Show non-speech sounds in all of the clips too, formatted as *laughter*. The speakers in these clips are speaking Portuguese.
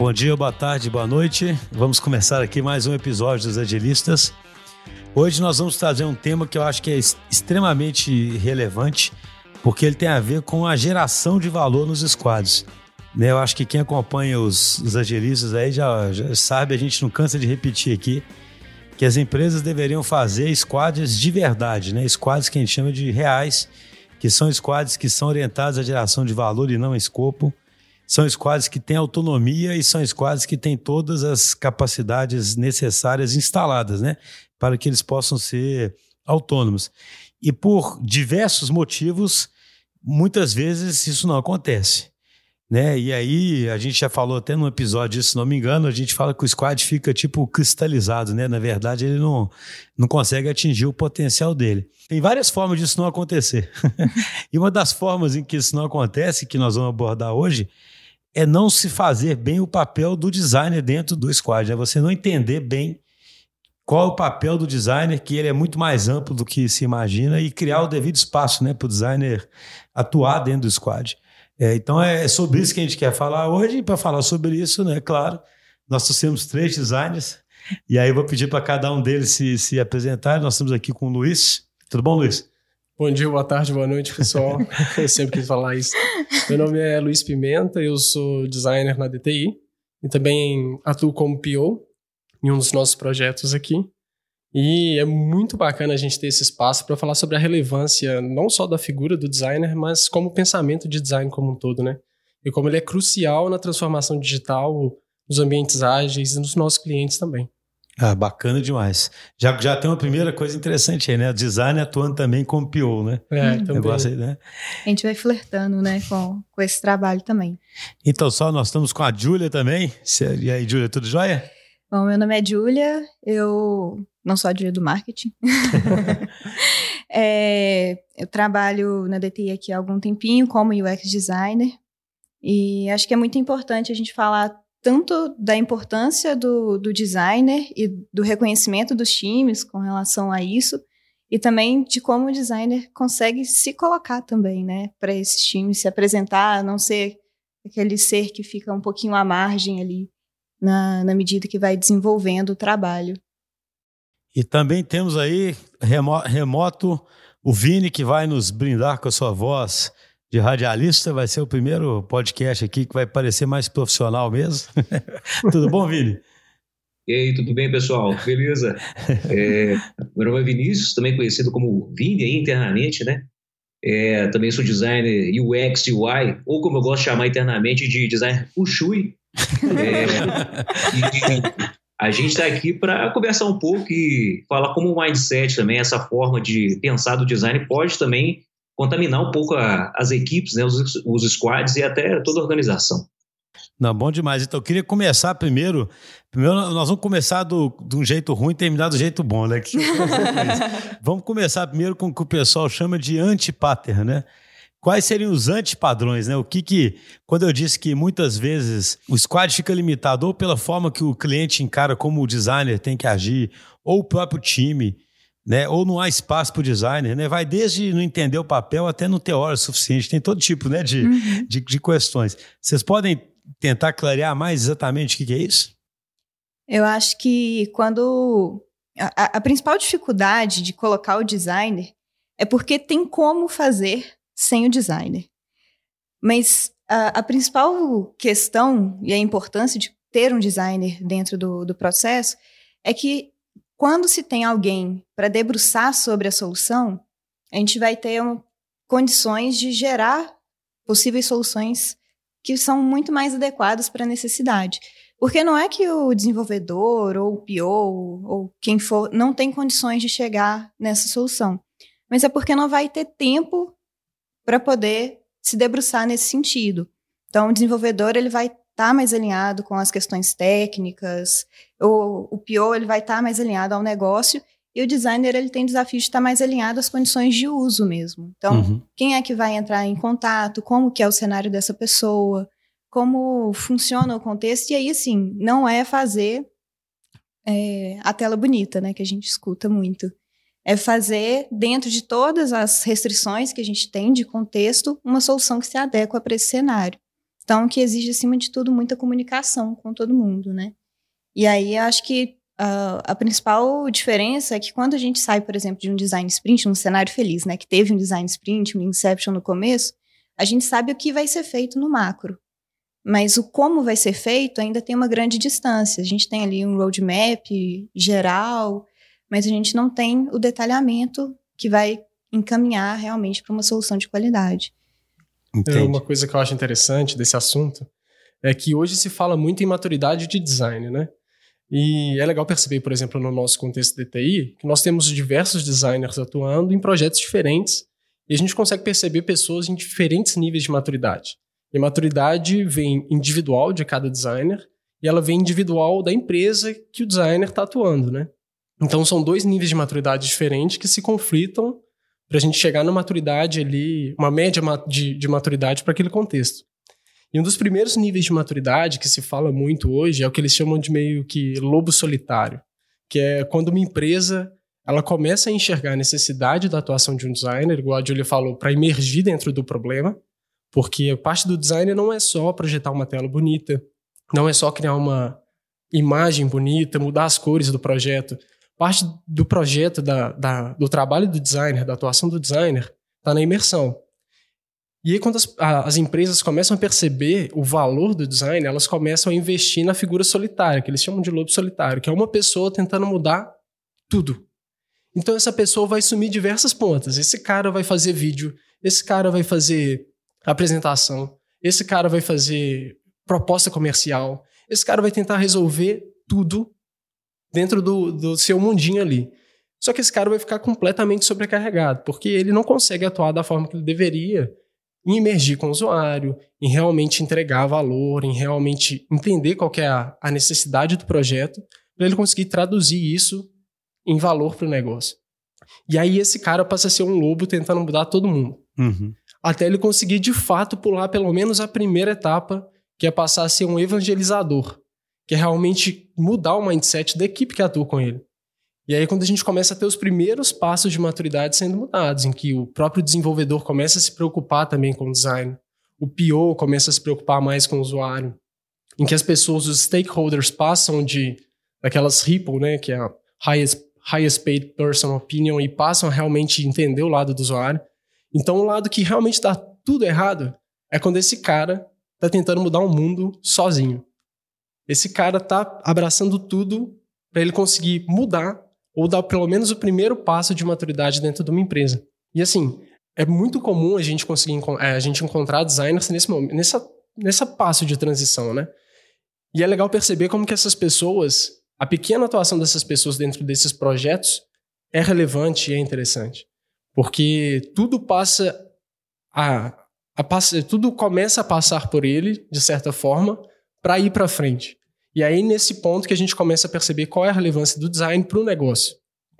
Bom dia, boa tarde, boa noite. Vamos começar aqui mais um episódio dos Agilistas. Hoje nós vamos trazer um tema que eu acho que é extremamente relevante, porque ele tem a ver com a geração de valor nos squads. Né, eu acho que quem acompanha os, os agilistas aí já, já sabe, a gente não cansa de repetir aqui, que as empresas deveriam fazer squads de verdade, né? Squads que a gente chama de reais, que são squads que são orientados à geração de valor e não a escopo. São squads que têm autonomia e são squads que têm todas as capacidades necessárias instaladas, né? Para que eles possam ser autônomos. E por diversos motivos, muitas vezes isso não acontece. Né? E aí, a gente já falou até num episódio se não me engano, a gente fala que o squad fica tipo cristalizado, né? Na verdade, ele não, não consegue atingir o potencial dele. Tem várias formas disso não acontecer. *laughs* e uma das formas em que isso não acontece, que nós vamos abordar hoje, é não se fazer bem o papel do designer dentro do squad, é você não entender bem qual é o papel do designer, que ele é muito mais amplo do que se imagina, e criar o devido espaço né, para o designer atuar dentro do squad. É, então é sobre isso que a gente quer falar hoje, e para falar sobre isso, né, claro, nós trouxemos três designers, e aí eu vou pedir para cada um deles se, se apresentar. Nós estamos aqui com o Luiz. Tudo bom, Luiz? Bom dia, boa tarde, boa noite, pessoal. *laughs* eu sempre quis falar isso. Meu nome é Luiz Pimenta, eu sou designer na DTI e também atuo como PO em um dos nossos projetos aqui. E é muito bacana a gente ter esse espaço para falar sobre a relevância não só da figura do designer, mas como pensamento de design como um todo, né? E como ele é crucial na transformação digital, nos ambientes ágeis e nos nossos clientes também. Ah, bacana demais. Já, já tem uma primeira coisa interessante aí, né? O design atuando também como PO, né? É, também. Negócio aí, né? A gente vai flertando, né, com, com esse trabalho também. Então, só nós estamos com a Júlia também. E aí, Júlia, tudo jóia? Bom, meu nome é Júlia, eu não sou a Júlia do marketing. *laughs* é, eu trabalho na DTI aqui há algum tempinho como UX designer. E acho que é muito importante a gente falar tanto da importância do, do designer e do reconhecimento dos times com relação a isso, e também de como o designer consegue se colocar também, né, para esses times se apresentar, não ser aquele ser que fica um pouquinho à margem ali na, na medida que vai desenvolvendo o trabalho. E também temos aí remoto o Vini que vai nos brindar com a sua voz de radialista. Vai ser o primeiro podcast aqui que vai parecer mais profissional mesmo. *laughs* tudo bom, Vini? E aí, tudo bem, pessoal? Beleza? *laughs* É, meu nome é Vinícius, também conhecido como Vini aí internamente, né? É, também sou designer UX, UI, ou como eu gosto de chamar internamente de designer Ushui. É, *laughs* e, a gente está aqui para conversar um pouco e falar como o mindset também, essa forma de pensar do design pode também contaminar um pouco a, as equipes, né, os, os squads e até toda a organização. Não, bom demais. Então, eu queria começar primeiro. Primeiro, nós vamos começar do, de um jeito ruim e terminar do jeito bom, né? *laughs* vamos começar primeiro com o que o pessoal chama de anti-pattern, né? Quais seriam os antipadrões, né? O que que, quando eu disse que muitas vezes o squad fica limitado ou pela forma que o cliente encara como o designer tem que agir, ou o próprio time, né? Ou não há espaço para o designer, né? Vai desde não entender o papel até não ter hora suficiente. Tem todo tipo, né, de, uhum. de, de, questões. Vocês podem tentar clarear mais exatamente o que, que é isso? Eu acho que quando a, a principal dificuldade de colocar o designer é porque tem como fazer sem o designer. Mas a, a principal questão e a importância de ter um designer dentro do, do processo é que quando se tem alguém para debruçar sobre a solução, a gente vai ter um, condições de gerar possíveis soluções que são muito mais adequadas para a necessidade. Porque não é que o desenvolvedor ou o PO ou quem for não tem condições de chegar nessa solução, mas é porque não vai ter tempo para poder se debruçar nesse sentido. Então, o desenvolvedor ele vai estar tá mais alinhado com as questões técnicas, o, o PO ele vai estar tá mais alinhado ao negócio e o designer ele tem desafio de estar tá mais alinhado às condições de uso mesmo. Então, uhum. quem é que vai entrar em contato, como que é o cenário dessa pessoa, como funciona o contexto, e aí, assim, não é fazer é, a tela bonita, né, que a gente escuta muito. É fazer, dentro de todas as restrições que a gente tem de contexto, uma solução que se adequa para esse cenário. gestão que exige, acima de tudo, muita comunicação com todo mundo, né? E aí, acho que uh, a principal diferença é que quando a gente sai, por exemplo, de um design sprint, um cenário feliz, né? Que teve um design sprint, um inception no começo, a gente sabe o que vai ser feito no macro. Mas o como vai ser feito ainda tem uma grande distância. A gente tem ali um roadmap geral, mas a gente não tem o detalhamento que vai encaminhar realmente para uma solução de qualidade. É uma coisa que eu acho interessante desse assunto é que hoje se fala muito em maturidade de design, né? E é legal perceber, por exemplo, no nosso contexto de TI, que nós temos diversos designers atuando em projetos diferentes e a gente consegue perceber pessoas em diferentes níveis de maturidade. E a maturidade vem individual de cada designer e ela vem individual da empresa que o designer está atuando, né? Então são dois níveis de maturidade diferentes que se conflitam para a gente chegar na maturidade ali, uma média de, de maturidade para aquele contexto. E um dos primeiros níveis de maturidade que se fala muito hoje é o que eles chamam de meio que lobo solitário, que é quando uma empresa ela começa a enxergar a necessidade da atuação de um designer, igual a Julia falou, para emergir dentro do problema, porque parte do design não é só projetar uma tela bonita, não é só criar uma imagem bonita, mudar as cores do projeto, parte do projeto, da, da, do trabalho do designer, da atuação do designer, está na imersão. E aí, quando as, as, empresas começam a perceber o valor do design, elas começam a investir na figura solitária, que eles chamam de lobo solitário, que é uma pessoa tentando mudar tudo. Então, essa pessoa vai sumir diversas pontas. Esse cara vai fazer vídeo, esse cara vai fazer apresentação, esse cara vai fazer proposta comercial, esse cara vai tentar resolver tudo dentro do, do seu mundinho ali. Só que esse cara vai ficar completamente sobrecarregado, porque ele não consegue atuar da forma que ele deveria em emergir com o usuário, em realmente entregar valor, em realmente entender qual é a, a necessidade do projeto, para ele conseguir traduzir isso em valor para o negócio. E aí esse cara passa a ser um lobo tentando mudar todo mundo. Uhum. Até ele conseguir de fato pular pelo menos a primeira etapa, que é passar a ser um evangelizador que é realmente mudar o mindset da equipe que atua com ele. E aí, quando a gente começa a ter os primeiros passos de maturidade sendo mudados, em que o próprio desenvolvedor começa a se preocupar também com o design, o PO começa a se preocupar mais com o usuário, em que as pessoas, os stakeholders, passam de daquelas Ripple, né, que é a highest, highest paid person opinion, e passam a realmente entender o lado do usuário. Então, o lado que realmente está tudo errado é quando esse cara está tentando mudar o mundo sozinho. Esse cara tá abraçando tudo para ele conseguir mudar ou dar pelo menos o primeiro passo de maturidade dentro de uma empresa. E assim, é muito comum a gente conseguir é, a gente encontrar designers nesse momento, nessa, nessa passo de transição, né? E é legal perceber como que essas pessoas, a pequena atuação dessas pessoas dentro desses projetos é relevante e é interessante. Porque tudo passa a, a passa, tudo começa a passar por ele, de certa forma, para ir para frente. E aí, nesse ponto que a gente começa a perceber qual é a relevância do design para o negócio.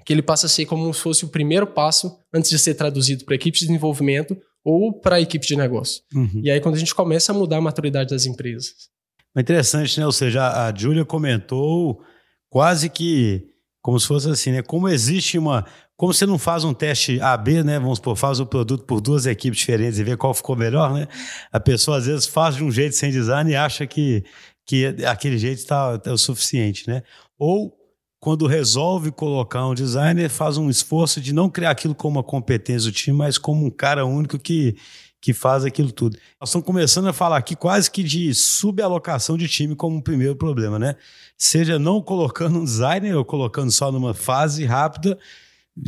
Que ele passa a ser como se fosse o primeiro passo antes de ser traduzido para a equipe de desenvolvimento ou para a equipe de negócio. Uhum. E aí, quando a gente começa a mudar a maturidade das empresas. É interessante, né? Ou seja, a Júlia comentou quase que como se fosse assim, né? Como existe uma. Como você não faz um teste AB, né? Vamos supor, faz o produto por duas equipes diferentes e vê qual ficou melhor, né? A pessoa às vezes faz de um jeito sem design e acha que que aquele jeito está é o suficiente, né? Ou quando resolve colocar um designer, faz um esforço de não criar aquilo como uma competência do time, mas como um cara único que, que faz aquilo tudo. Nós estamos começando a falar aqui quase que de subalocação de time como um primeiro problema, né? Seja não colocando um designer ou colocando só numa fase rápida,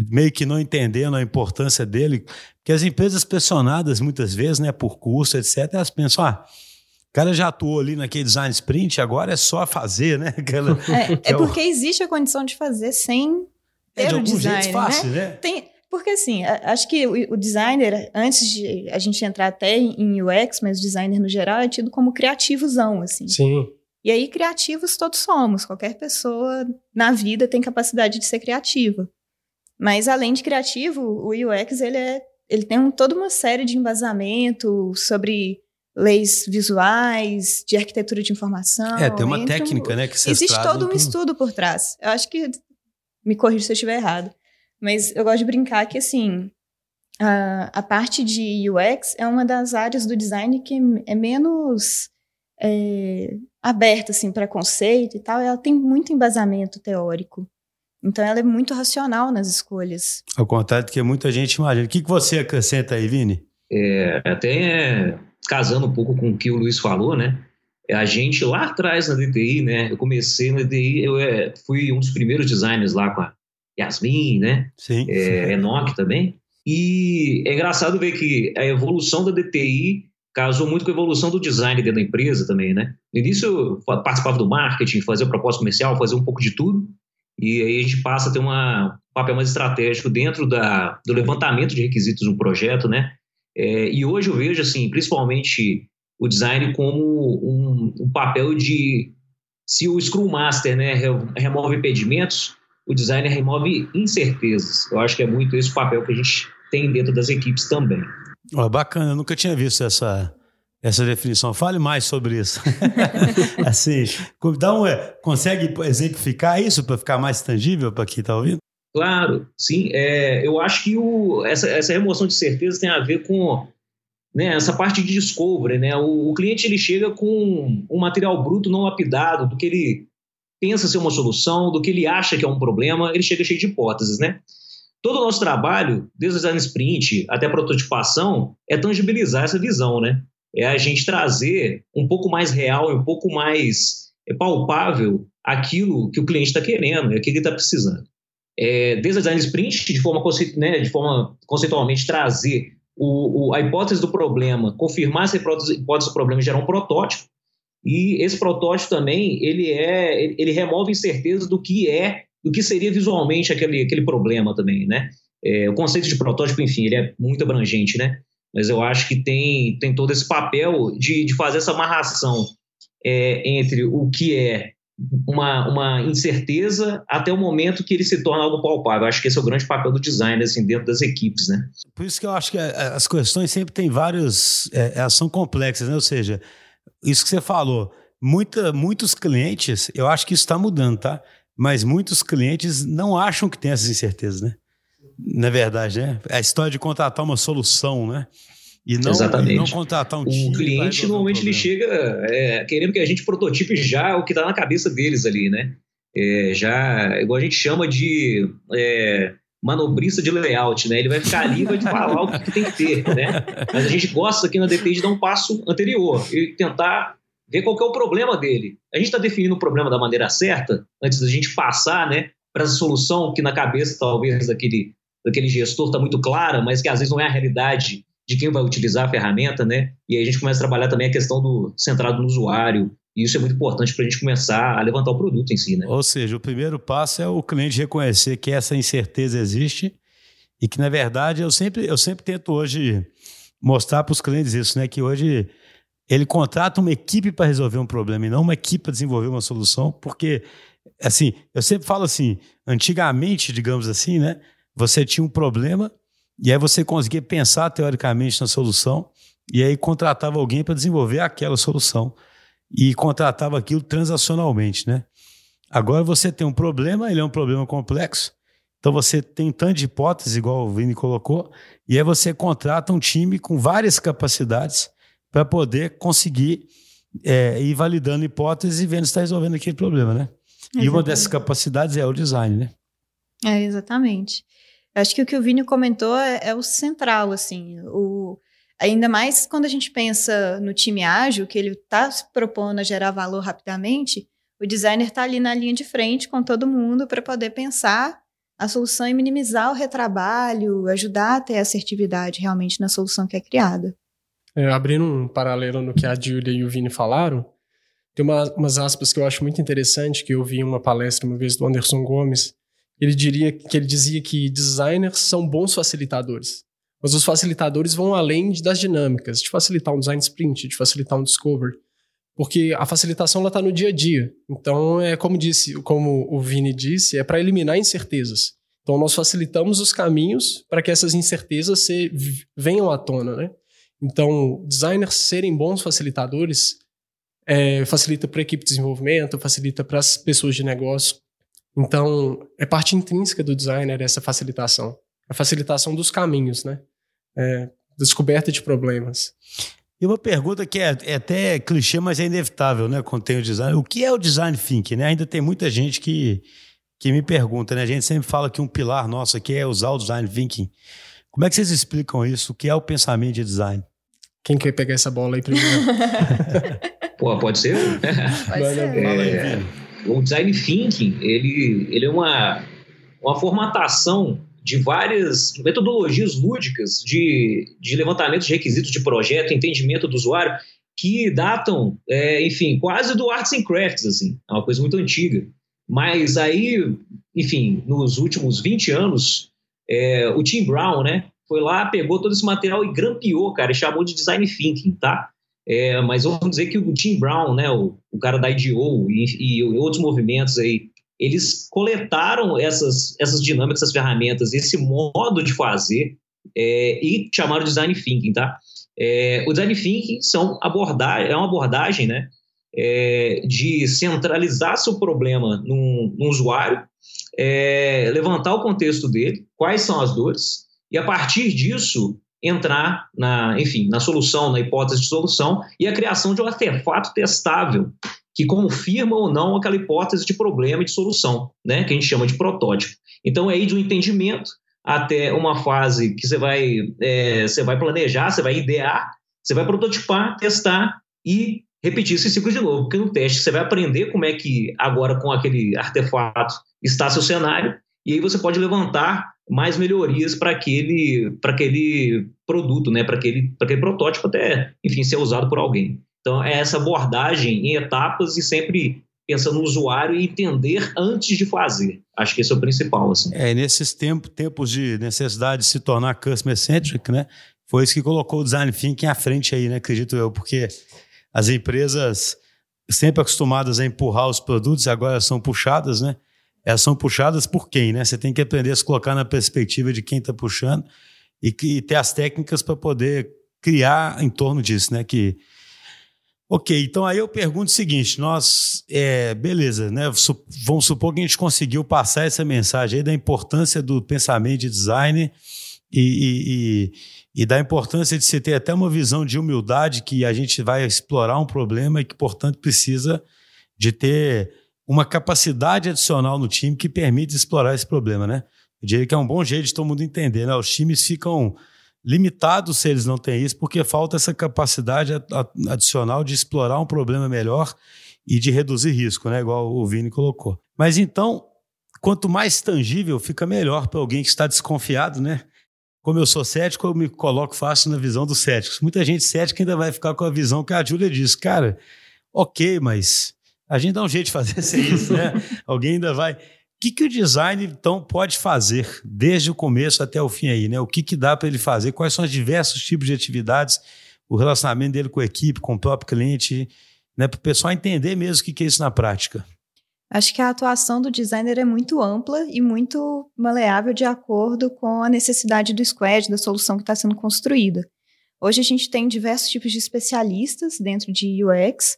meio que não entendendo a importância dele, porque as empresas pressionadas muitas vezes, né, por curso, etc., elas pensam, ah, cara já atuou ali naquele design sprint, agora é só fazer, né? *laughs* Aquela, é, é, porque existe a condição de fazer sem ter é, de o design, jeito fácil, né? né? Tem, porque assim, acho que o, o, designer, antes de a gente entrar até em UX, mas o designer no geral é tido como criativozão, assim. Sim. E aí, criativos todos somos. Qualquer pessoa na vida tem capacidade de ser criativa. Mas além de criativo, o UX ele, é, ele tem um, toda uma série de embasamento sobre leis visuais, de arquitetura de informação. É, tem uma técnica, né? Que Existe todo um estudo por trás. Eu acho que. Me corrija se eu estiver errado. Mas eu gosto de brincar que, assim. a, a parte de UX é uma das áreas do design que é menos é, aberta assim para conceito e tal. Ela tem muito embasamento teórico. Então ela é muito racional nas escolhas. Ao contrário do que muita gente imagina. O que, que você acrescenta aí, Vini? É, até casando um pouco com o que o Luiz falou, né? A gente lá atrás na DTI, né? Eu comecei na DTI, eu é, fui um dos primeiros designers lá com a Yasmin, né? Sim. É, *laughs* Enoch também. E é engraçado ver que a evolução da DTI casou muito com a evolução do design dentro da empresa também, né? No início eu participava do marketing, fazia proposta comercial, fazia um pouco de tudo, e aí a gente passa a ter uma, um papel mais estratégico dentro da, do levantamento de requisitos do projeto, né? É, e hoje eu vejo, assim, principalmente o design como um, um papel de se o Scrum Master né, remove impedimentos, o designer remove incertezas. Eu acho que é muito esse o papel que a gente tem dentro das equipes também. Oh, bacana, eu nunca tinha visto essa, essa definição. Fale mais sobre isso. *laughs* assim, dá um, consegue exemplificar isso para ficar mais tangível para quem está ouvindo? Claro, sim. É, eu acho que o, essa, essa remoção de certeza tem a ver com né, essa parte de discovery. Né? O, o cliente ele chega com um material bruto não lapidado do que ele pensa ser uma solução, do que ele acha que é um problema, ele chega cheio de hipóteses, né? Todo o nosso trabalho, desde o design sprint até a prototipação, é tangibilizar essa visão, né? É a gente trazer um pouco mais real, um pouco mais é, palpável aquilo que o cliente está querendo, é aquilo que ele está precisando. É, desde o design sprint, de forma, né, de forma conceitualmente trazer o, o, a hipótese do problema, confirmar essa hipótese, do problema e gerar um protótipo, e esse protótipo também, ele é, ele remove incerteza do que é, do que seria visualmente aquele, aquele problema também, né? É, o conceito de protótipo, enfim, ele é muito abrangente, né? Mas eu acho que tem, tem todo esse papel de, de fazer essa amarração é, entre o que é uma, uma incerteza até o momento que ele se torna algo palpável. Acho que esse é o grande papel do design assim, dentro das equipes, né? Por isso que eu acho que é, as questões sempre têm vários... É, elas são complexas, né? Ou seja, isso que você falou, muita, muitos clientes, eu acho que isso está mudando, tá? Mas muitos clientes não acham que tem essas incertezas, né? Na verdade, né? A história de contratar uma solução, né? E não, Exatamente. E não contratar um time. O cliente normalmente um ele chega é, querendo que a gente prototipe já o que está na cabeça deles ali, né? É, já, igual a gente chama de é, manobrista de layout, né? Ele vai ficar ali e vai te falar o que tem que ter, né? Mas a gente gosta aqui na DT de dar um passo anterior e tentar ver qual é o problema dele. A gente está definindo o problema da maneira certa antes da gente passar, né, para essa solução que na cabeça talvez daquele daquele gestor está muito clara, mas que às vezes não é a realidade de quem vai utilizar a ferramenta, né? E aí a gente começa a trabalhar também a questão do centrado no usuário, e isso é muito importante para a gente começar a levantar o produto em si, né? Ou seja, o primeiro passo é o cliente reconhecer que essa incerteza existe e que, na verdade, eu sempre, eu sempre tento hoje mostrar para os clientes isso, né? Que hoje ele contrata uma equipe para resolver um problema e não uma equipe para desenvolver uma solução, porque, assim, eu sempre falo assim, antigamente, digamos assim, né? Você tinha um problema e aí você conseguia pensar teoricamente na solução e aí contratava alguém para desenvolver aquela solução e contratava aquilo transacionalmente, né? Agora você tem um problema, ele é um problema complexo, então você tem tanto de hipóteses, igual o Vini colocou, e aí você contrata um time com várias capacidades para poder conseguir é, ir validando hipóteses e vendo se está resolvendo aquele problema, né? Exatamente. E uma dessas capacidades é o design, né? É, exatamente. Acho que o que o Vini comentou é, é o central, assim, o Ainda mais quando a gente pensa no time ágil, que ele está se propondo a gerar valor rapidamente, o designer está ali na linha de frente com todo mundo para poder pensar a solução e minimizar o retrabalho, ajudar a ter assertividade realmente na solução que é criada. É, abrindo um paralelo no que a Julia e o Vini falaram, tem uma, umas aspas que eu acho muito interessante, que eu vi em uma palestra uma vez do Anderson Gomes. Ele diria que ele dizia que designers são bons facilitadores. Mas os facilitadores vão além das dinâmicas, de facilitar um design sprint, de facilitar um discover. Porque a facilitação está no dia a dia. Então, é como disse, como o Vini disse, é para eliminar incertezas. Então, nós facilitamos os caminhos para que essas incertezas se, venham à tona, né? Então, designers serem bons facilitadores é, facilita para a equipe de desenvolvimento, facilita para as pessoas de negócio. Então, é parte intrínseca do designer essa facilitação. A facilitação dos caminhos, né? é, descoberta de problemas. E uma pergunta que é, é, até clichê, mas é inevitável, né? Quando tem o design. O que é o design thinking? Né? Ainda tem muita gente que, que me pergunta, né? A gente sempre fala que um pilar nosso aqui é usar o design thinking. Como é que vocês explicam isso? O que é o pensamento de design? Quem quer pegar essa bola aí primeiro? *laughs* *laughs* Pô, pode ser? Pode *laughs* ser. É, o design thinking, ele, ele é uma, uma formatação de várias metodologias lúdicas de, de levantamento de requisitos de projeto, entendimento do usuário, que datam, é, enfim, quase do Arts and Crafts, assim, é uma coisa muito antiga. Mas aí, enfim, nos últimos 20 anos, é, o Tim Brown, né, foi lá, pegou todo esse material e grampeou, cara, e chamou de design thinking, tá? É, mas vamos dizer que o Tim Brown, né, o, o cara da IDO e, e outros movimentos aí, eles coletaram essas, essas dinâmicas, essas ferramentas, esse modo de fazer é, e chamaram de design thinking, tá? É, o design thinking são abordar, é uma abordagem, né, é, de centralizar seu problema num, num usuário, é, levantar o contexto dele, quais são as dores, e a partir disso entrar na, enfim, na solução, na hipótese de solução e a criação de um artefato testável que confirma ou não aquela hipótese de problema e de solução, né, que a gente chama de protótipo. Então é aí de um entendimento até uma fase que você vai, é, você vai planejar, você vai idear, você vai prototipar, testar e repetir esse ciclo de novo, porque no teste você vai aprender como é que agora com aquele artefato está seu cenário e aí você pode levantar mais melhorias para aquele, aquele produto, né, para aquele, aquele protótipo até, enfim, ser usado por alguém. Então, é essa abordagem em etapas e sempre pensando no usuário e entender antes de fazer. Acho que esse é o principal. Assim. É, nesses tempo, tempos de necessidade de se tornar customer-centric, né? Foi isso que colocou o design thinking à frente aí, né? Acredito eu, porque as empresas sempre acostumadas a empurrar os produtos agora são puxadas, né? Elas são puxadas por quem, né? Você tem que aprender a se colocar na perspectiva de quem está puxando e, e ter as técnicas para poder criar em torno disso, né? Que Ok, então aí eu pergunto o seguinte: nós, é, beleza, né? Vamos supor que a gente conseguiu passar essa mensagem aí da importância do pensamento de design e, e, e, da importância de se ter até uma visão de humildade que a gente vai explorar um problema e que, portanto, precisa de ter uma capacidade adicional no time que permite explorar esse problema, né? Eu diria que é um bom jeito de todo mundo entender, né? Os times ficam limitados se eles não têm isso, porque falta essa capacidade adicional de explorar um problema melhor e de reduzir risco, né? Igual o Vini colocou. Mas então, quanto mais tangível, fica melhor para alguém que está desconfiado, né? Como eu sou cético, eu me coloco fácil na visão dos céticos. Muita gente cética ainda vai ficar com a visão que a Júlia disse. Cara, ok, mas a gente dá um jeito de fazer *laughs* isso, né? alguém ainda vai que, que o design, então, pode fazer desde o começo até o fim aí, né? O que, que dá para ele fazer? Quais são os diversos tipos de atividades, o relacionamento dele com a equipe, com o próprio cliente, né? Para o pessoal entender mesmo o que, que é isso na prática. Acho que a atuação do designer é muito ampla e muito maleável de acordo com a necessidade do squad, da solução que está sendo construída. Hoje a gente tem diversos tipos de especialistas dentro de UX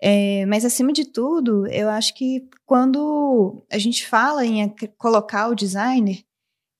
é, mas, acima de tudo, eu acho que quando a gente fala em colocar o designer,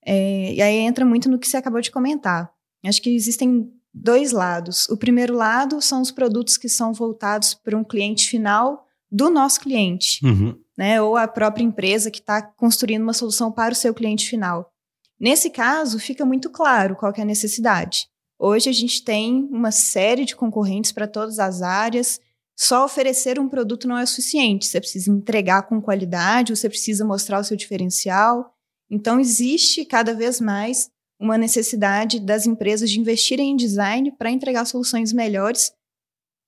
é, e aí entra muito no que você acabou de comentar. Acho que existem dois lados. O primeiro lado são os produtos que são voltados para um cliente final do nosso cliente, uhum. né? Ou a própria empresa que está construindo uma solução para o seu cliente final. Nesse caso, fica muito claro qual é a necessidade. Hoje a gente tem uma série de concorrentes para todas as áreas, só oferecer um produto não é suficiente. Você precisa entregar com qualidade, você precisa mostrar o seu diferencial. Então, existe cada vez mais uma necessidade das empresas de investirem em design para entregar soluções melhores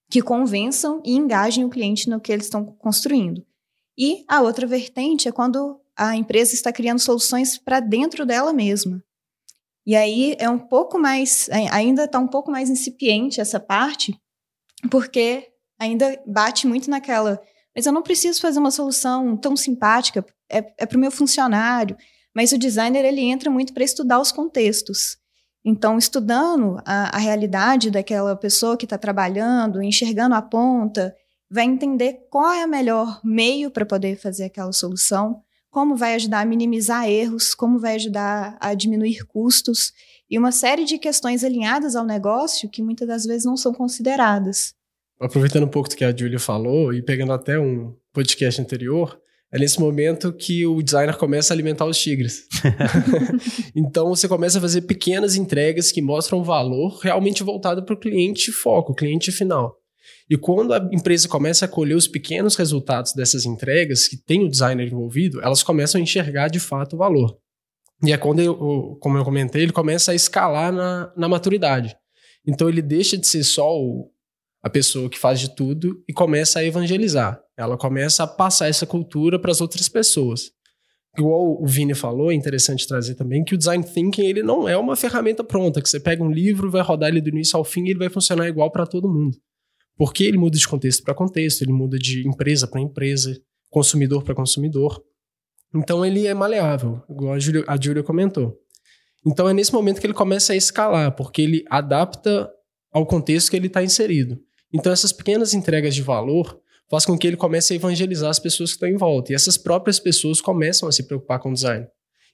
que convençam e engajem o cliente no que eles estão construindo. E a outra vertente é quando a empresa está criando soluções para dentro dela mesma. E aí é um pouco mais, ainda está um pouco mais incipiente essa parte, porque ainda bate muito naquela. Mas eu não preciso fazer uma solução tão simpática, é, é para o meu funcionário. Mas o designer ele entra muito para estudar os contextos. Então, estudando a, a realidade daquela pessoa que está trabalhando, enxergando a ponta, vai entender qual é o melhor meio para poder fazer aquela solução, como vai ajudar a minimizar erros, como vai ajudar a diminuir custos. e uma série de questões alinhadas ao negócio que muitas das vezes não são consideradas. Aproveitando um pouco do que a Julia falou e pegando até um podcast anterior, é nesse momento que o designer começa a alimentar os tigres. *laughs* *laughs* então você começa a fazer pequenas entregas que mostram valor realmente voltado para o cliente foco, o cliente final. E quando a empresa começa a colher os pequenos resultados dessas entregas, que tem o designer envolvido, elas começam a enxergar de fato o valor. E é quando, eu, como eu comentei, ele começa a escalar na, na maturidade. Então ele deixa de ser só o, a pessoa que faz de tudo e começa a evangelizar. Ela começa a passar essa cultura para as outras pessoas. Igual o Vini falou, é interessante trazer também que o design thinking ele não é uma ferramenta pronta que você pega um livro, vai rodar ele do início ao fim e ele vai funcionar igual para todo mundo. Porque ele muda de contexto para contexto, ele muda de empresa para empresa, consumidor para consumidor. Então ele é maleável, igual a Julia, a Julia comentou. Então é nesse momento que ele começa a escalar, porque ele adapta ao contexto que ele está inserido. Então essas pequenas entregas de valor faz com que ele comece a evangelizar as pessoas que estão em volta. E essas próprias pessoas começam a se preocupar com o design.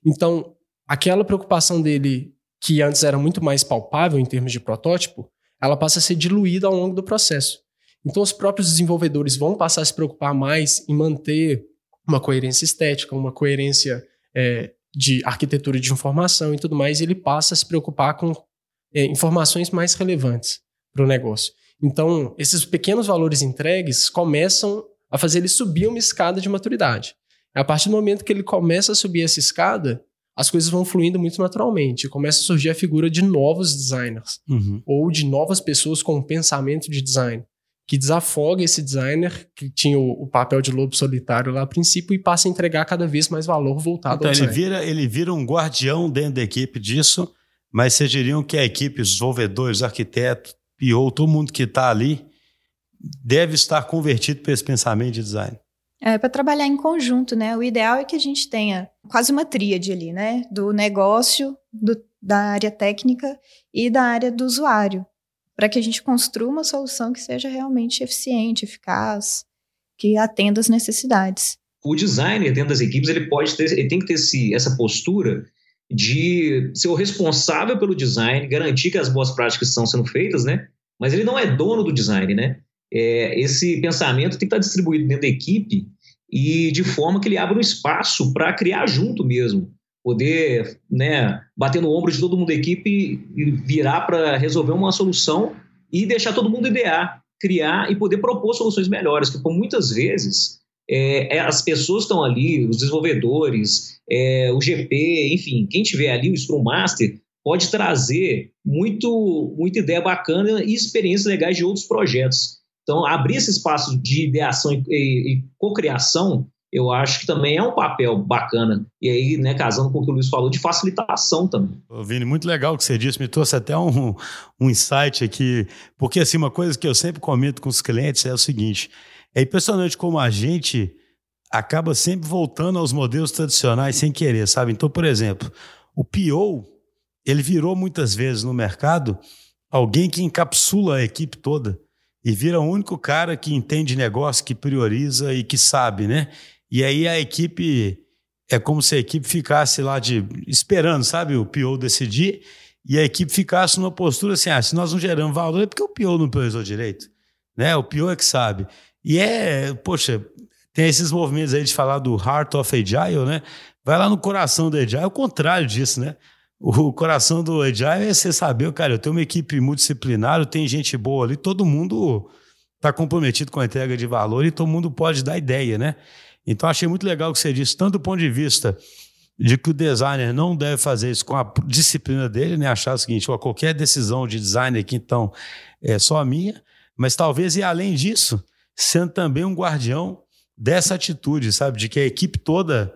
Então, aquela preocupação dele, que antes era muito mais palpável em termos de protótipo, ela passa a ser diluída ao longo do processo. Então, os próprios desenvolvedores vão passar a se preocupar mais em manter uma coerência estética, uma coerência é, de arquitetura de informação e tudo mais, e ele passa a se preocupar com é, informações mais relevantes para o negócio. Então, esses pequenos valores entregues começam a fazer ele subir uma escada de maturidade. A partir do momento que ele começa a subir essa escada, as coisas vão fluindo muito naturalmente. Começa a surgir a figura de novos designers uhum. ou de novas pessoas com um pensamento de design que desafoga esse designer que tinha o, o, papel de lobo solitário lá a princípio e passa a entregar cada vez mais valor voltado então, ao ele vira ele vira um guardião dentro da equipe disso, mas vocês diriam que a equipe, os desenvolvedores, arquitetos, PO, todo mundo que está ali deve estar convertido para esse pensamento de design. É, para trabalhar em conjunto, né? O ideal é que a gente tenha quase uma tríade ali, né? Do negócio, do, da área técnica e da área do usuário para que a gente construa uma solução que seja realmente eficiente, eficaz, que atenda às necessidades. O designer dentro das equipes ele pode ter, ele tem que ter esse, essa postura de ser o responsável pelo design, garantir que as boas práticas estão sendo feitas, né? Mas ele não é dono do design, né? É, esse pensamento tem que estar distribuído dentro da equipe e de forma que ele abra um espaço para criar junto mesmo poder né, bater no ombro de todo mundo da equipe e virar para resolver uma solução e deixar todo mundo idear, criar e poder propor soluções melhores, que por muitas vezes é, é, as pessoas estão ali, os desenvolvedores, é, o GP, enfim, quem tiver ali, o Scrum Master, pode trazer muito, muita ideia bacana e experiências legais de outros projetos. Então, abrir esse espaço de ideação e, e, e cocriação eu acho que também é um papel bacana. E aí, né, casando com o que o Luiz falou, de facilitação também. Ô, Vini, muito legal o que você disse, me trouxe até um, um insight aqui, porque assim, uma coisa que eu sempre comento com os clientes é o seguinte, é impressionante como a gente acaba sempre voltando aos modelos tradicionais sem querer, sabe? Então, por exemplo, o PO, ele virou muitas vezes no mercado alguém que encapsula a equipe toda e vira o único cara que entende negócio, que prioriza e que sabe, né? E aí a equipe é como se a equipe ficasse lá de esperando, sabe, o PO decidir, e a equipe ficasse numa postura assim: ah, se nós não geramos valor, é porque o PO não priorizou direito. Né? O PO é que sabe. E é, poxa, tem esses movimentos aí de falar do Heart of Agile, né? Vai lá no coração do Agile, é o contrário disso, né? O coração do Agile é você saber, cara, eu tenho uma equipe multidisciplinar, tem gente boa ali, todo mundo está comprometido com a entrega de valor e todo mundo pode dar ideia, né? Então, achei muito legal o que você disse, tanto do ponto de vista de que o designer não deve fazer isso com a disciplina dele, né? Achar o seguinte, qualquer decisão de design aqui, então, é só a minha, mas talvez, e além disso, sendo também um guardião dessa atitude, sabe? De que a equipe toda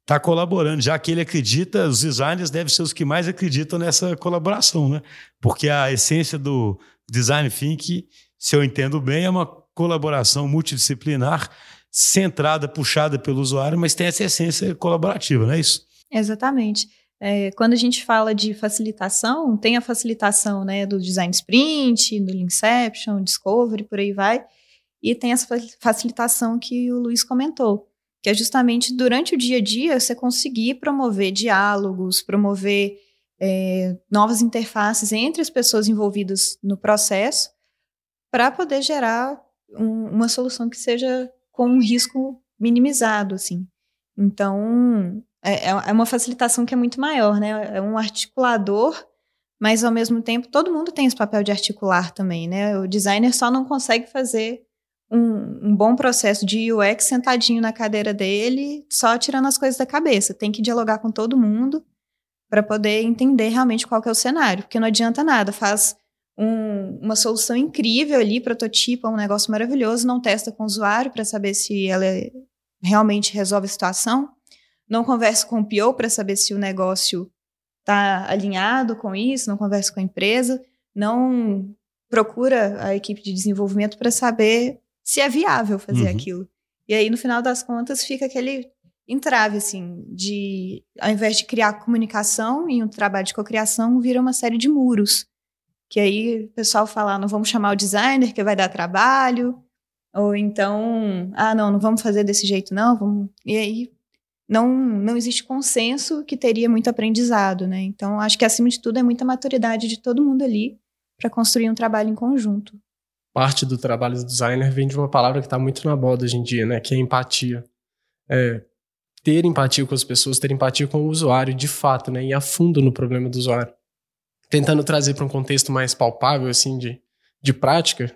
está colaborando, já que ele acredita, os designers devem ser os que mais acreditam nessa colaboração, né? Porque a essência do design thinking, se eu entendo bem, é uma colaboração multidisciplinar centrada, puxada pelo usuário, mas tem essa essência colaborativa, não é isso? Exatamente. É, quando a gente fala de facilitação, tem a facilitação né, do design sprint, do Inception, Discovery, por aí vai, e tem essa facilitação que o Luiz comentou, que é justamente durante o dia a dia você conseguir promover diálogos, promover é, novas interfaces entre as pessoas envolvidas no processo para poder gerar um, uma solução que seja com um risco minimizado, assim. Então, é, é, é uma facilitação que é muito maior, né? É um articulador, mas ao mesmo tempo todo mundo tem esse papel de articular também, né? O designer só não consegue fazer um, um, bom processo de UX sentadinho na cadeira dele, só tirando as coisas da cabeça. Tem que dialogar com todo mundo para poder entender realmente qual é o cenário, porque não adianta nada, faz um, uma solução incrível ali, prototipa um negócio maravilhoso, não testa com o usuário para saber se ela realmente resolve a situação, não conversa com o PO para saber se o negócio está alinhado com isso, não conversa com a empresa, não procura a equipe de desenvolvimento para saber se é viável fazer uhum. aquilo. E aí, no final das contas, fica aquele entrave, assim, de ao invés de criar comunicação e um trabalho de cocriação, vira uma série de muros. Que aí o pessoal fala, ah, não vamos chamar o designer, que vai dar trabalho. Ou então, ah, não, não vamos fazer desse jeito, não. Vamos... E aí não, não existe consenso que teria muito aprendizado, né? Então, acho que acima de tudo é muita maturidade de todo mundo ali para construir um trabalho em conjunto parte do trabalho do designer vem de uma palavra que está muito na moda hoje em dia, né? Que é empatia. É, ter empatia com as pessoas, ter empatia com o usuário, de fato, né? Ir a fundo no problema do usuário. Tentando trazer para um contexto mais palpável, assim, de, de prática,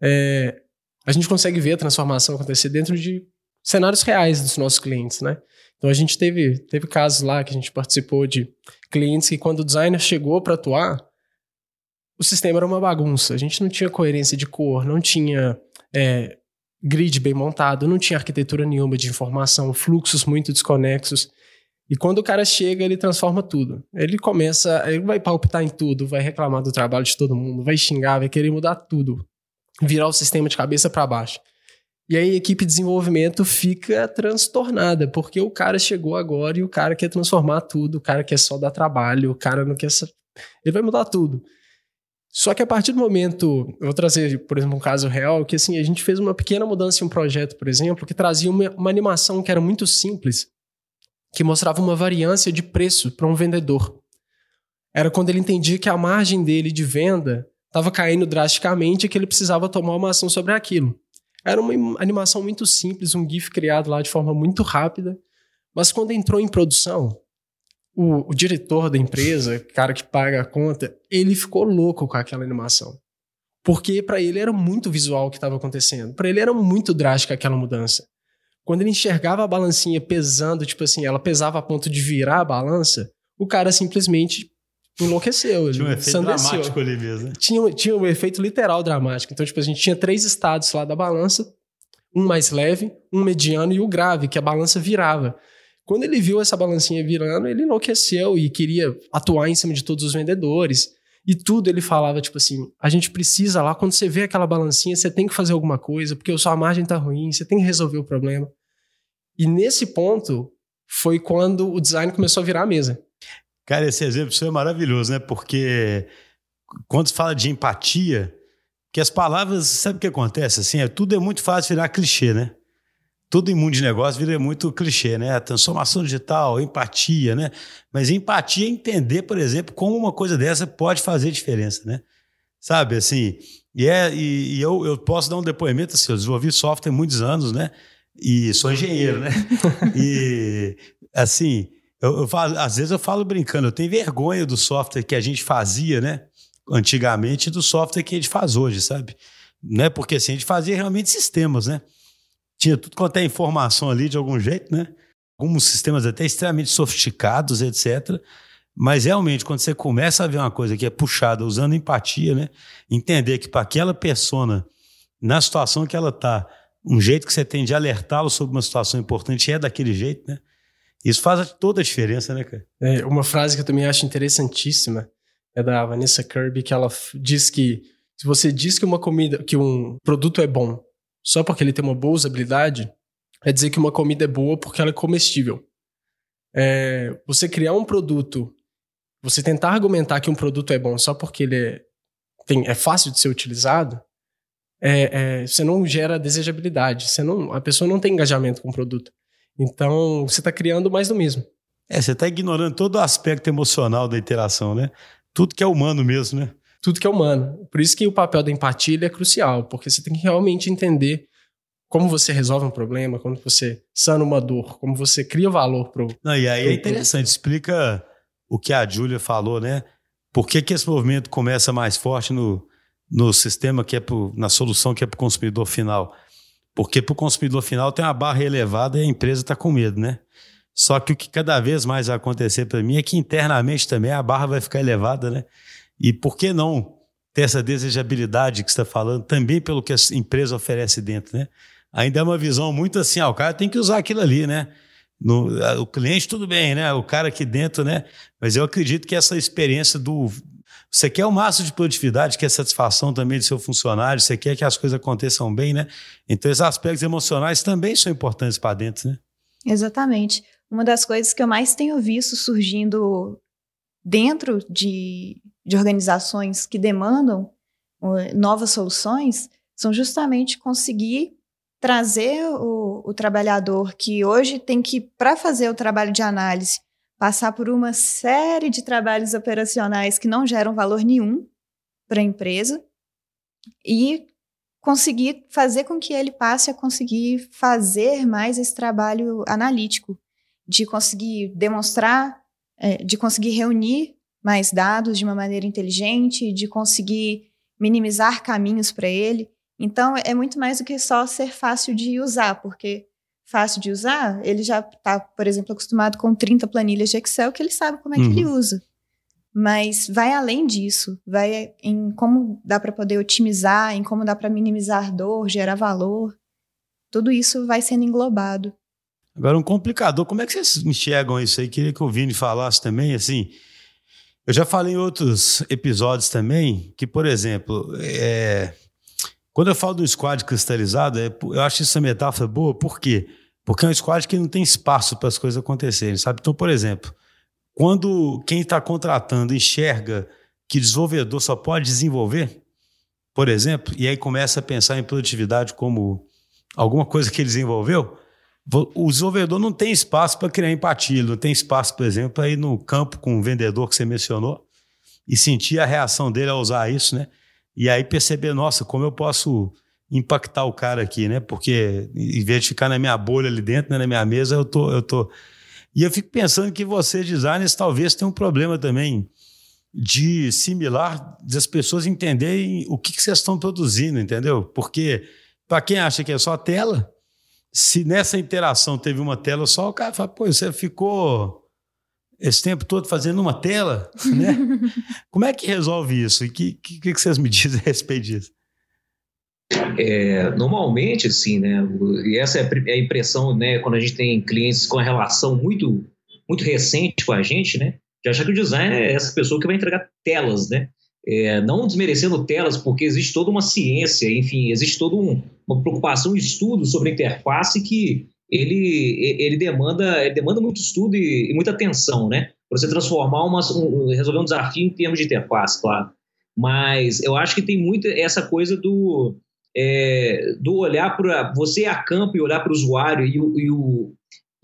é, a gente consegue ver a transformação acontecer dentro de cenários reais dos nossos clientes, né? Então a gente teve, teve casos lá que a gente participou de clientes que quando o designer chegou para atuar, o sistema era uma bagunça. A gente não tinha coerência de cor, não tinha é, grid bem montado, não tinha arquitetura nenhuma de informação, fluxos muito desconexos. E quando o cara chega, ele transforma tudo. Ele começa, ele vai palpitar em tudo, vai reclamar do trabalho de todo mundo, vai xingar, vai querer mudar tudo, virar o sistema de cabeça para baixo. E aí a equipe de desenvolvimento fica transtornada, porque o cara chegou agora e o cara quer transformar tudo, o cara quer só dar trabalho, o cara não quer. Ele vai mudar tudo. Só que a partir do momento, eu vou trazer, por exemplo, um caso real, que assim, a gente fez uma pequena mudança em um projeto, por exemplo, que trazia uma, uma animação que era muito simples, que mostrava uma variância de preço para um vendedor. Era quando ele entendia que a margem dele de venda estava caindo drasticamente e que ele precisava tomar uma ação sobre aquilo. Era uma animação muito simples, um GIF criado lá de forma muito rápida, mas quando entrou em produção, o, o diretor da empresa, cara que paga a conta, ele ficou louco com aquela animação. Porque para ele era muito visual o que estava acontecendo. Para ele era muito drástica aquela mudança. Quando ele enxergava a balancinha pesando, tipo assim, ela pesava a ponto de virar a balança, o cara simplesmente enlouqueceu. Tinha um efeito dramático ali mesmo. Tinha, tinha um efeito literal dramático. Então, tipo, a gente tinha três estados lá da balança, um mais leve, um mediano e o grave, que a balança virava. Quando ele viu essa balancinha virando, ele enlouqueceu e queria atuar em cima de todos os vendedores. E tudo ele falava, tipo assim, a gente precisa lá, quando você vê aquela balancinha, você tem que fazer alguma coisa, porque a sua margem tá ruim, você tem que resolver o problema. E nesse ponto, foi quando o design começou a virar a mesa. Cara, esse exemplo seu é maravilhoso, né? Porque quando se fala de empatia, que as palavras, sabe o que acontece? Assim, é, tudo é muito fácil virar clichê, né? Tudo em mundo de negócio vira muito clichê, né? A transformação digital, empatia, né? Mas empatia é entender, por exemplo, como uma coisa dessa pode fazer diferença, né? Sabe, assim, e, é, e, e eu, eu posso dar um depoimento assim, eu desenvolvi software há muitos anos, né? E sou engenheiro, né? *laughs* e, assim, eu, eu falo, às vezes eu falo brincando, eu tenho vergonha do software que a gente fazia, né? Antigamente, do software que a gente faz hoje, sabe? Né? Porque assim, a gente fazia realmente sistemas, né? Tinha tudo quanto é informação ali de algum jeito, né? Alguns sistemas até extremamente sofisticados, etc. Mas realmente, quando você começa a ver uma coisa que é puxada usando empatia, né? Entender que para aquela persona, na situação que ela está, um jeito que você tem de alertá-lo sobre uma situação importante é daquele jeito, né? Isso faz toda a diferença, né, cara? É, uma frase que eu também acho interessantíssima é da Vanessa Kirby, que ela diz que se você diz que uma comida, que um produto é bom, só porque ele tem uma boa usabilidade, é dizer que uma comida é boa porque ela é comestível. É, você criar um produto, você tentar argumentar que um produto é bom só porque ele é, tem, é fácil de ser utilizado, é, é, você não gera desejabilidade, você não, a pessoa não tem engajamento com o produto. Então, você está criando mais do mesmo. É, você está ignorando todo o aspecto emocional da interação, né? Tudo que é humano mesmo, né? Tudo que é humano. Por isso que o papel da empatia é crucial, porque você tem que realmente entender como você resolve um problema, como você sana uma dor, como você cria valor para o. E aí é interessante, explica o que a Júlia falou, né? Por que, que esse movimento começa mais forte no, no sistema que é pro, na solução que é para o consumidor final? Porque para o consumidor final tem uma barra elevada e a empresa está com medo, né? Só que o que cada vez mais vai acontecer para mim é que internamente também a barra vai ficar elevada, né? E por que não ter essa desejabilidade que você está falando também pelo que a empresa oferece dentro, né? Ainda é uma visão muito assim, ah, o cara tem que usar aquilo ali, né? No, o cliente, tudo bem, né? O cara aqui dentro, né? Mas eu acredito que essa experiência do. Você quer o máximo de produtividade, quer satisfação também do seu funcionário, você quer que as coisas aconteçam bem, né? Então, esses aspectos emocionais também são importantes para dentro, né? Exatamente. Uma das coisas que eu mais tenho visto surgindo dentro de, de organizações que demandam novas soluções são justamente conseguir trazer o, o trabalhador que hoje tem que, para fazer o trabalho de análise, passar por uma série de trabalhos operacionais que não geram valor nenhum para a empresa e conseguir fazer com que ele passe a conseguir fazer mais esse trabalho analítico, de conseguir demonstrar, é, de conseguir reunir mais dados de uma maneira inteligente, de conseguir minimizar caminhos para ele. Então, é muito mais do que só ser fácil de usar, porque fácil de usar, ele já está, por exemplo, acostumado com 30 planilhas de Excel que ele sabe como é que uhum. ele usa. Mas vai além disso, vai em como dá para poder otimizar, em como dá para minimizar dor, gerar valor. Tudo isso vai sendo englobado. Agora, um complicador, como é que vocês enxergam isso aí? Queria que o Vini falasse também, assim. Eu já falei em outros episódios também que, por exemplo, é, quando eu falo do squad cristalizado, é, eu acho essa metáfora boa, por quê? Porque é um squad que não tem espaço para as coisas acontecerem, sabe? Então, por exemplo, quando quem está contratando enxerga que desenvolvedor só pode desenvolver, por exemplo, e aí começa a pensar em produtividade como alguma coisa que ele desenvolveu, o desenvolvedor não tem espaço para criar empatia, não tem espaço, por exemplo, para ir no campo com o vendedor que você mencionou e sentir a reação dele ao usar isso, né? E aí perceber, nossa, como eu posso impactar o cara aqui, né? Porque em vez de ficar na minha bolha ali dentro, né, na minha mesa, eu tô, eu tô. E eu fico pensando que você, designers, talvez tenha um problema também de similar das pessoas entenderem o que, que vocês estão produzindo, entendeu? Porque para quem acha que é só tela, se nessa interação teve uma tela só, o cara fala, pô, você ficou esse tempo todo fazendo uma tela, *laughs* né? Como é que resolve isso? E o que, que, que, vocês me *laughs* dizem a respeito disso? É, normalmente, assim, né? E essa é, é a impressão, né? Quando a gente tem clientes com relação muito, muito recente com a gente, né? De achar que o design é essa pessoa que vai entregar telas, né? É, não desmerecendo telas, porque existe toda uma ciência, enfim, existe toda um, uma preocupação, um estudo sobre a interface que ele, ele, demanda, ele demanda muito estudo e, e muita atenção, né? Para você transformar uma, um, resolver um desafio em termos de interface, claro. Mas eu acho que tem muito essa coisa do, é, do olhar para você a campo e olhar para o usuário e e o,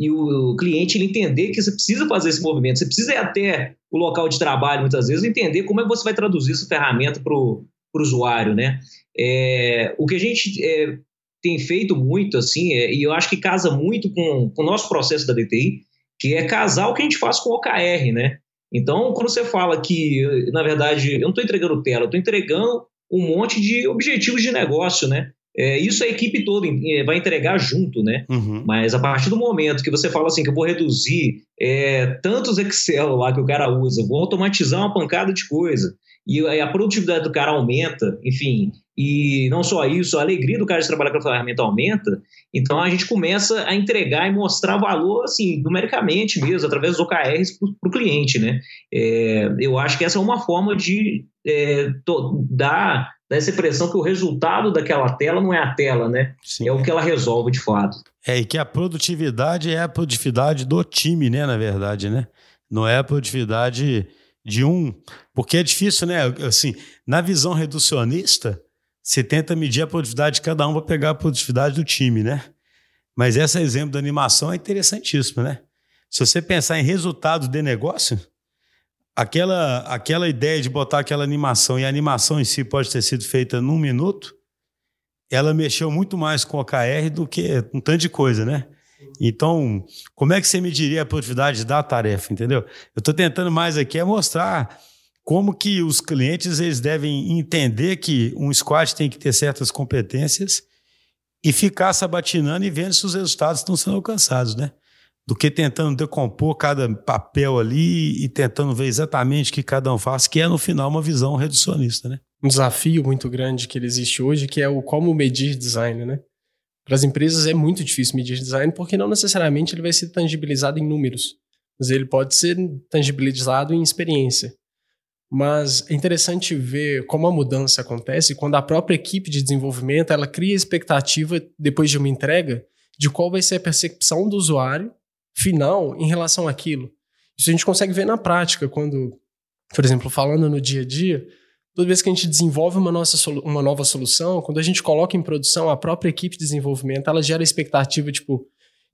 e o cliente ele entender que você precisa fazer esse movimento, você precisa ir até o local de trabalho muitas vezes, entender como é que você vai traduzir essa ferramenta para o usuário, né? É, o que a gente é, tem feito muito assim, é, e eu acho que casa muito com, com o nosso processo da DTI, que é casar o que a gente faz com o OKR, né? Então, quando você fala que, na verdade, eu não estou entregando tela, eu estou entregando um monte de objetivos de negócio, né? É, isso a equipe toda é, vai entregar junto, né? Uhum. Mas a partir do momento que você fala assim, que eu vou reduzir é, tantos Excel lá que o cara usa, vou automatizar uma pancada de coisa, e a produtividade do cara aumenta, enfim, e não só isso, a alegria do cara de trabalhar com a ferramenta aumenta, então a gente começa a entregar e mostrar valor, assim, numericamente mesmo, através dos OKRs para o cliente, né? É, eu acho que essa é uma forma de é, dar, dar essa impressão que o resultado daquela tela não é a tela, né? Sim. É o que ela resolve de fato. É, e que a produtividade é a produtividade do time, né, na verdade, né? Não é a produtividade de um. Porque é difícil, né? Assim, na visão reducionista, você tenta medir a produtividade de cada um para pegar a produtividade do time, né? Mas esse exemplo da animação é interessantíssimo, né? Se você pensar em resultado de negócio, aquela, aquela ideia de botar aquela animação, e a animação em si pode ter sido feita num minuto, ela mexeu muito mais com o OKR do que um tanto de coisa, né? Então, como é que você mediria a produtividade da tarefa, entendeu? Eu estou tentando mais aqui é mostrar como que os clientes eles devem entender que um squad tem que ter certas competências e ficar sabatinando e vendo se os resultados estão sendo alcançados, né? Do que tentando decompor cada papel ali e tentando ver exatamente o que cada um faz, que é no final uma visão reducionista, né? Um desafio muito grande que existe hoje, que é o como medir design, né? Para as empresas é muito difícil medir design porque não necessariamente ele vai ser tangibilizado em números, mas ele pode ser tangibilizado em experiência. Mas é interessante ver como a mudança acontece quando a própria equipe de desenvolvimento ela cria expectativa depois de uma entrega de qual vai ser a percepção do usuário final em relação àquilo. Isso a gente consegue ver na prática quando, por exemplo, falando no dia a dia, toda vez que a gente desenvolve uma, nossa, uma nova solução, quando a gente coloca em produção, a própria equipe de desenvolvimento ela gera expectativa tipo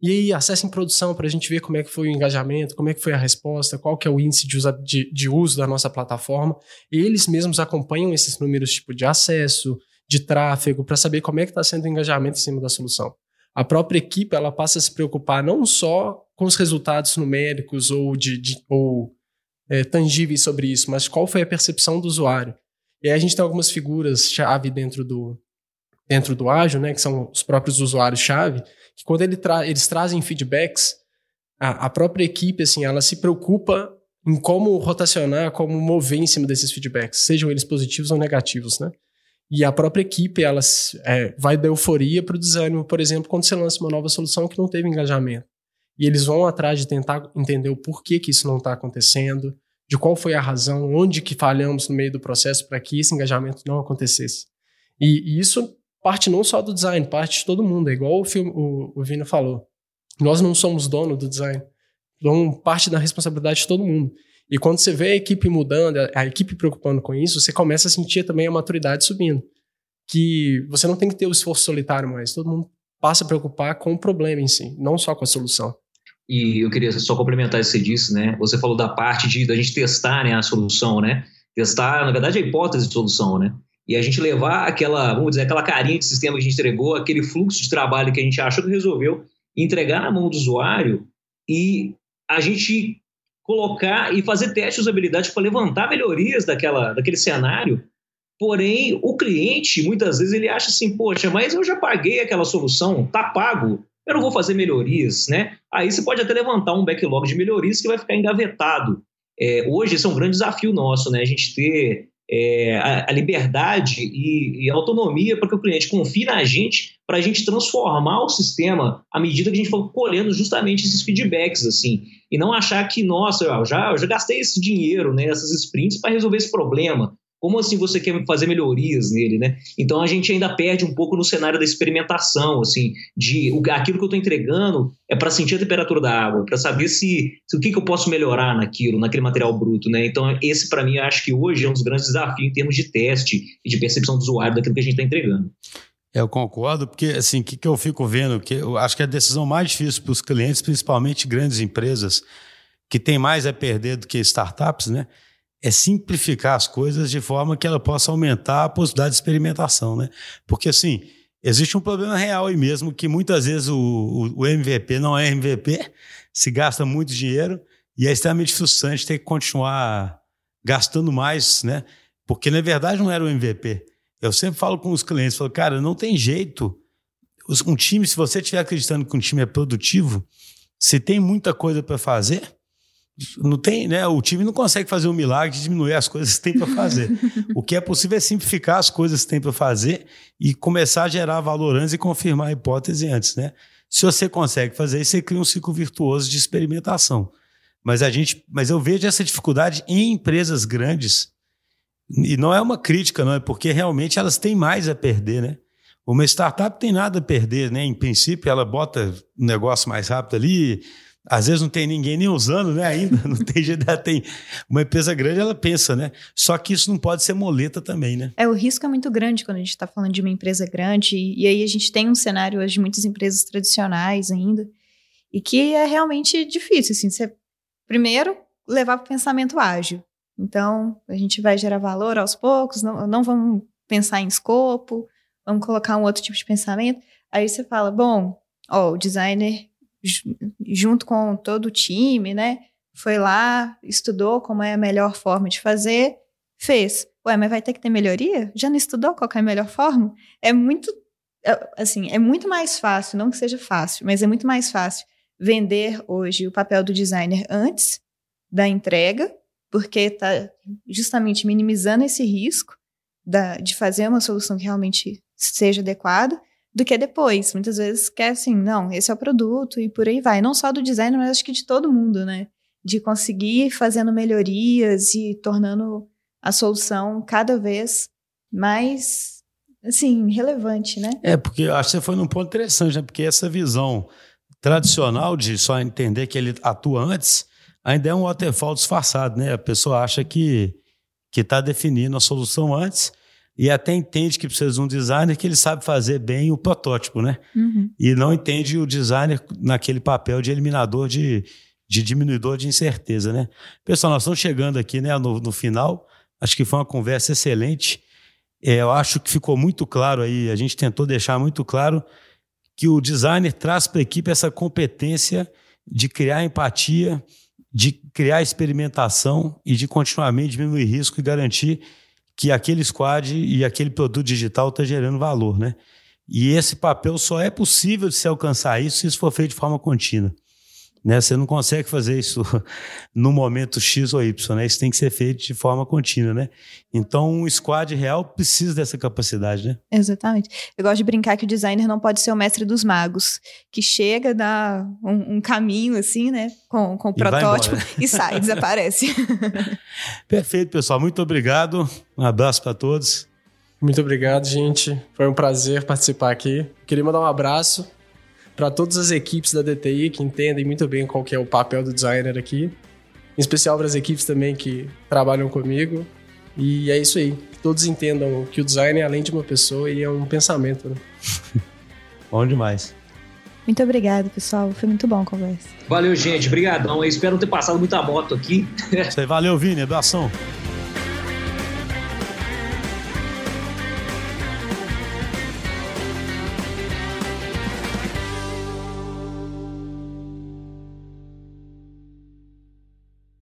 e aí, acessa em produção para a gente ver como é que foi o engajamento, como é que foi a resposta, qual que é o índice de, de, de uso da nossa plataforma. Eles mesmos acompanham esses números tipo de acesso, de tráfego, para saber como é que está sendo o engajamento em cima da solução. A própria equipe ela passa a se preocupar não só com os resultados numéricos ou, de, de ou é, tangíveis sobre isso, mas qual foi a percepção do usuário. E aí a gente tem algumas figuras-chave dentro do, dentro do ágil, né, que são os próprios usuários-chave, que quando ele tra eles trazem feedbacks, a, a, própria equipe, assim, ela se preocupa em como rotacionar, como mover em cima desses feedbacks, sejam eles positivos ou negativos, né? E a própria equipe, ela é, vai da euforia para o desânimo, por exemplo, quando você lança uma nova solução que não teve engajamento. E eles vão atrás de tentar entender o porquê que isso não está acontecendo, de qual foi a razão, onde que falhamos no meio do processo para que esse engajamento não acontecesse. E, e isso parte não só do design, parte de todo mundo. É igual o, filme, o, o Vino falou. Nós não somos dono do design. Então, parte da responsabilidade de todo mundo. E quando você vê a equipe mudando, a, equipe preocupando com isso, você começa a sentir também a maturidade subindo. Que você não tem que ter o esforço solitário mais. Todo mundo passa a preocupar com o problema em si, não só com a solução. E eu queria só complementar isso que você disse, né? Você falou da parte de da gente testar né, a solução, né? Testar, na verdade, a hipótese de solução, né? e a gente levar aquela, vamos dizer, aquela carinha de sistema que a gente entregou, aquele fluxo de trabalho que a gente achou que resolveu, entregar na mão do usuário e a gente colocar e fazer testes de usabilidade para levantar melhorias daquela, daquele cenário. Porém, o cliente, muitas vezes, ele acha assim, poxa, mas eu já paguei aquela solução, tá pago, eu não vou fazer melhorias, né? Aí você pode até levantar um backlog de melhorias que vai ficar engavetado. É, hoje, esse é um grande desafio nosso, né? A gente ter é, a, a, liberdade e, e autonomia para que o cliente confie na gente, para a gente transformar o sistema à medida que a gente for colhendo justamente esses feedbacks, assim, e não achar que, nossa, eu já, eu já gastei esse dinheiro, né, essas sprints para resolver esse problema. Como assim você quer fazer melhorias nele, né? Então a gente ainda perde um pouco no cenário da experimentação, assim, de o, aquilo que eu estou entregando é para sentir a temperatura da água, para saber se, se, o que, que eu posso melhorar naquilo, naquele material bruto, né? Então esse para mim acho que hoje é um dos grandes desafios em termos de teste e de percepção do usuário daquilo que a gente está entregando. É, eu concordo, porque assim, o que, que eu fico vendo, que eu acho que a decisão mais difícil para os clientes, principalmente grandes empresas, que tem mais a perder do que startups, né? É simplificar as coisas de forma que ela possa aumentar a possibilidade de experimentação, né? Porque assim, existe um problema real aí mesmo, que muitas vezes o, o, MVP não é MVP, se gasta muito dinheiro e é extremamente frustrante ter que continuar gastando mais, né? Porque na verdade não era o MVP. Eu sempre falo com os clientes, falo, cara, não tem jeito. Um time, se você estiver acreditando que um time é produtivo, se tem muita coisa para fazer, não tem, né? O time não consegue fazer um milagre de diminuir as coisas que tem para fazer. *laughs* o que é possível é simplificar as coisas que tem para fazer e começar a gerar valor antes e confirmar a hipótese antes, né? Se você consegue fazer isso, você cria um ciclo virtuoso de experimentação. Mas a gente, mas eu vejo essa dificuldade em empresas grandes e não é uma crítica, não é porque realmente elas têm mais a perder, né? Uma startup tem nada a perder, né? Em princípio, ela bota um negócio mais rápido ali, às vezes não tem ninguém nem usando, né? Ainda *laughs* não tem jeito, tem uma empresa grande, ela pensa, né? Só que isso não pode ser moleta também, né? É, o risco é muito grande quando a gente está falando de uma empresa grande, e, e, aí a gente tem um cenário hoje de muitas empresas tradicionais ainda, E que é realmente difícil, assim, você primeiro levar para o pensamento ágil. Então, a gente vai gerar valor aos poucos, não, não vamos pensar em escopo, vamos colocar um outro tipo de pensamento. Aí você fala, bom, ó, o designer junto com todo o time, né, foi lá, estudou como é a melhor forma de fazer, fez. Ué, mas vai ter que ter melhoria? Já não estudou qual é a melhor forma? É muito, é, assim, é muito mais fácil, não que seja fácil, mas é muito mais fácil vender hoje o papel do designer antes da entrega, porque está justamente minimizando esse risco da, de fazer uma solução que realmente seja adequada, do que depois. Muitas vezes quer assim, não, esse é o produto e por aí vai. Não só do designer, mas acho que de todo mundo, né? De conseguir fazendo melhorias e tornando a solução cada vez mais, assim, relevante, né? É, porque acho que você foi num ponto interessante, né? Porque essa visão tradicional de só entender que ele atua antes ainda é um waterfall disfarçado, né? A pessoa acha que que está definindo a solução antes e até entende que precisa de um designer que ele sabe fazer bem o protótipo, né? Uhum. E não entende o designer naquele papel de eliminador de, de diminuidor de incerteza, né? Pessoal, nós estamos chegando aqui né, no, no final. Acho que foi uma conversa excelente. É, eu acho que ficou muito claro aí, a gente tentou deixar muito claro que o designer traz para a equipe essa competência de criar empatia, de criar experimentação e de continuamente diminuir risco e garantir que aquele squad e aquele produto digital está gerando valor, né? E esse papel só é possível de se alcançar isso se isso for feito de forma contínua. Né? Você não consegue fazer isso *laughs* no momento X ou Y, né? Isso tem que ser feito de forma contínua, né? Então, um squad real precisa dessa capacidade, né? Exatamente. Eu gosto de brincar que o designer não pode ser o mestre dos magos, que chega, dá um, um caminho assim, né? Com, com o E protótipo *laughs* e sai, desaparece. *laughs* Perfeito, pessoal. Muito obrigado. Um abraço para todos. Muito obrigado, gente. Foi um prazer participar aqui. Queria mandar um abraço para todas as equipes da DTI que entendem muito bem qual que é o papel do designer aqui. Em especial para as equipes também que trabalham comigo. E é isso aí. Que todos entendam que o design é além de uma pessoa e é um pensamento. Né? *laughs* Bom demais. Muito obrigada, pessoal. Foi muito bom a conversa. Valeu, gente. Obrigadão. Eu espero não ter passado muita moto aqui. Isso aí, valeu, Vini. Abração.